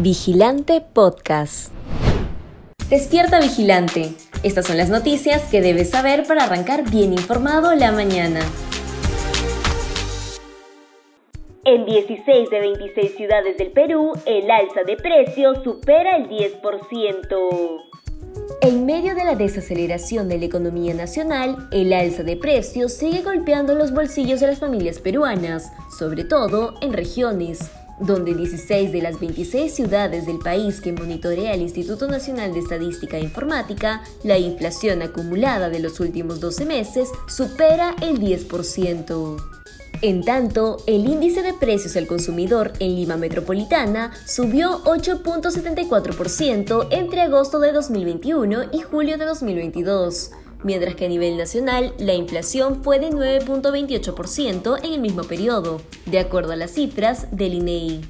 Vigilante Podcast. Despierta Vigilante. Estas son las noticias que debes saber para arrancar bien informado la mañana. En 16 de 26 ciudades del Perú, el alza de precios supera el 10%. En medio de la desaceleración de la economía nacional, el alza de precios sigue golpeando los bolsillos de las familias peruanas, sobre todo en regiones donde 16 de las 26 ciudades del país que monitorea el Instituto Nacional de Estadística e Informática, la inflación acumulada de los últimos 12 meses supera el 10%. En tanto, el índice de precios al consumidor en Lima Metropolitana subió 8.74% entre agosto de 2021 y julio de 2022, mientras que a nivel nacional la inflación fue de 9.28% en el mismo periodo, de acuerdo a las cifras del INEI.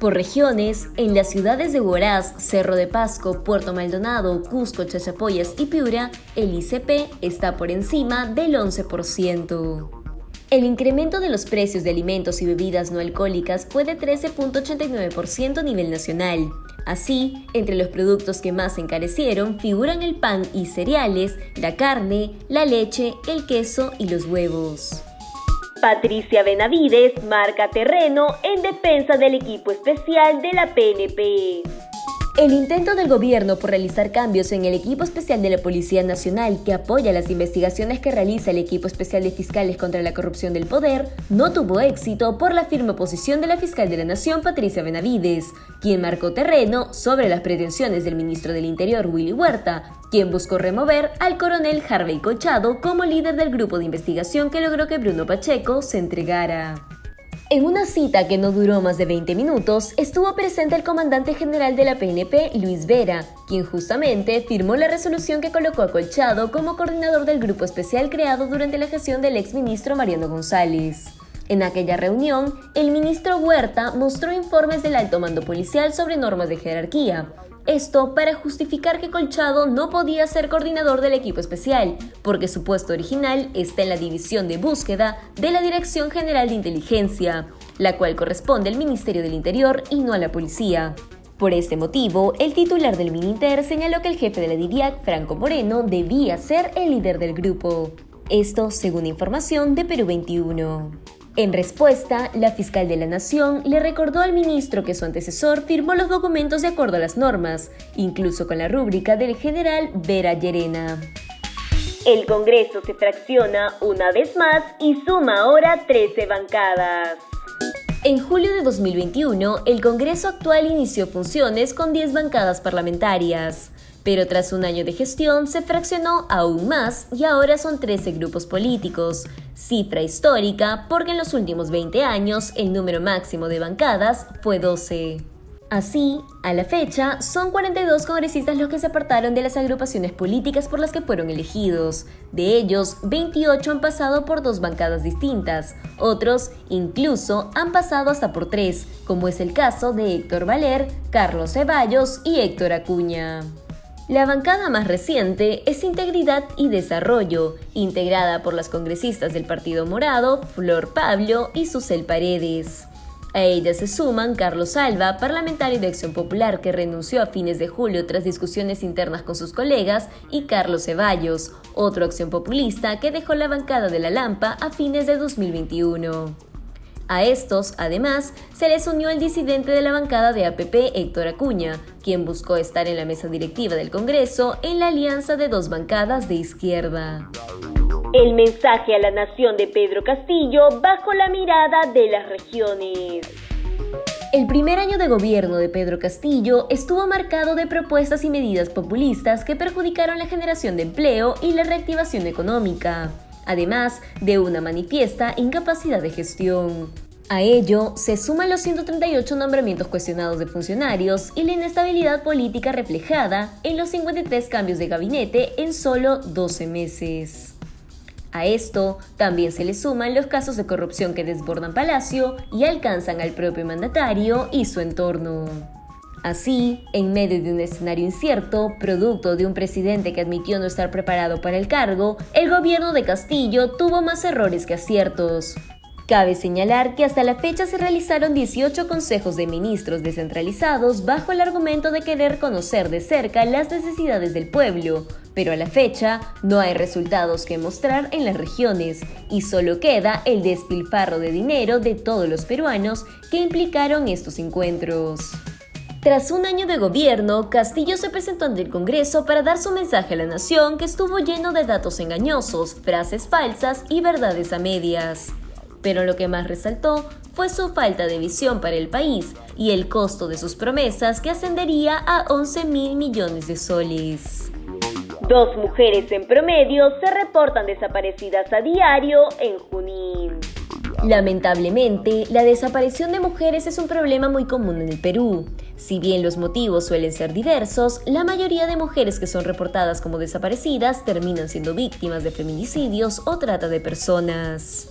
Por regiones, en las ciudades de Huaraz, Cerro de Pasco, Puerto Maldonado, Cusco, Chachapoyas y Piura, el ICP está por encima del 11%. El incremento de los precios de alimentos y bebidas no alcohólicas fue de 13.89% a nivel nacional. Así, entre los productos que más encarecieron figuran el pan y cereales, la carne, la leche, el queso y los huevos. Patricia Benavides marca terreno en defensa del equipo especial de la PNP. El intento del gobierno por realizar cambios en el equipo especial de la Policía Nacional que apoya las investigaciones que realiza el equipo especial de fiscales contra la corrupción del poder no tuvo éxito por la firme oposición de la fiscal de la Nación Patricia Benavides, quien marcó terreno sobre las pretensiones del ministro del Interior Willy Huerta, quien buscó remover al coronel Harvey Colchado como líder del grupo de investigación que logró que Bruno Pacheco se entregara. En una cita que no duró más de 20 minutos, estuvo presente el comandante general de la PNP, Luis Vera, quien justamente firmó la resolución que colocó a Colchado como coordinador del grupo especial creado durante la gestión del exministro Mariano González. En aquella reunión, el ministro Huerta mostró informes del alto mando policial sobre normas de jerarquía, esto para justificar que Colchado no podía ser coordinador del equipo especial, porque su puesto original está en la división de búsqueda de la Dirección General de Inteligencia, la cual corresponde al Ministerio del Interior y no a la policía. Por este motivo, el titular del Mininter señaló que el jefe de la DIVIAC, Franco Moreno, debía ser el líder del grupo. Esto según información de Perú 21. En respuesta, la fiscal de la Nación le recordó al ministro que su antecesor firmó los documentos de acuerdo a las normas, incluso con la rúbrica del general Vera Llerena. El Congreso se fracciona una vez más y suma ahora 13 bancadas. En julio de 2021, el Congreso actual inició funciones con 10 bancadas parlamentarias pero tras un año de gestión se fraccionó aún más y ahora son 13 grupos políticos, cifra histórica porque en los últimos 20 años el número máximo de bancadas fue 12. Así, a la fecha, son 42 congresistas los que se apartaron de las agrupaciones políticas por las que fueron elegidos. De ellos, 28 han pasado por dos bancadas distintas. Otros, incluso, han pasado hasta por tres, como es el caso de Héctor Valer, Carlos Ceballos y Héctor Acuña. La bancada más reciente es Integridad y Desarrollo, integrada por las congresistas del Partido Morado, Flor Pablo y Susel Paredes. A ella se suman Carlos Alba, parlamentario de Acción Popular que renunció a fines de julio tras discusiones internas con sus colegas, y Carlos Ceballos, otro acción populista que dejó la bancada de la Lampa a fines de 2021. A estos, además, se les unió el disidente de la bancada de APP, Héctor Acuña, quien buscó estar en la mesa directiva del Congreso en la alianza de dos bancadas de izquierda. El mensaje a la nación de Pedro Castillo bajo la mirada de las regiones. El primer año de gobierno de Pedro Castillo estuvo marcado de propuestas y medidas populistas que perjudicaron la generación de empleo y la reactivación económica además de una manifiesta incapacidad de gestión. A ello se suman los 138 nombramientos cuestionados de funcionarios y la inestabilidad política reflejada en los 53 cambios de gabinete en solo 12 meses. A esto también se le suman los casos de corrupción que desbordan Palacio y alcanzan al propio mandatario y su entorno. Así, en medio de un escenario incierto, producto de un presidente que admitió no estar preparado para el cargo, el gobierno de Castillo tuvo más errores que aciertos. Cabe señalar que hasta la fecha se realizaron 18 consejos de ministros descentralizados bajo el argumento de querer conocer de cerca las necesidades del pueblo, pero a la fecha no hay resultados que mostrar en las regiones y solo queda el despilfarro de dinero de todos los peruanos que implicaron estos encuentros. Tras un año de gobierno, Castillo se presentó ante el Congreso para dar su mensaje a la nación que estuvo lleno de datos engañosos, frases falsas y verdades a medias pero lo que más resaltó fue su falta de visión para el país y el costo de sus promesas que ascendería a 11 mil millones de soles. Dos mujeres en promedio se reportan desaparecidas a diario en Junín. Lamentablemente, la desaparición de mujeres es un problema muy común en el Perú. Si bien los motivos suelen ser diversos, la mayoría de mujeres que son reportadas como desaparecidas terminan siendo víctimas de feminicidios o trata de personas.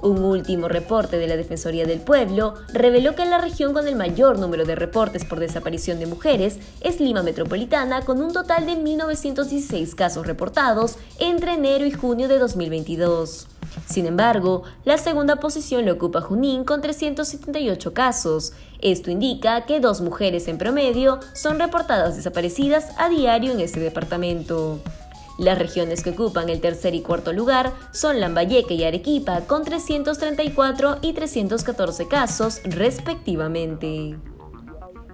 Un último reporte de la Defensoría del Pueblo reveló que la región con el mayor número de reportes por desaparición de mujeres es Lima Metropolitana, con un total de 1.916 casos reportados entre enero y junio de 2022. Sin embargo, la segunda posición la ocupa Junín con 378 casos. Esto indica que dos mujeres en promedio son reportadas desaparecidas a diario en este departamento. Las regiones que ocupan el tercer y cuarto lugar son Lambayeque y Arequipa con 334 y 314 casos respectivamente.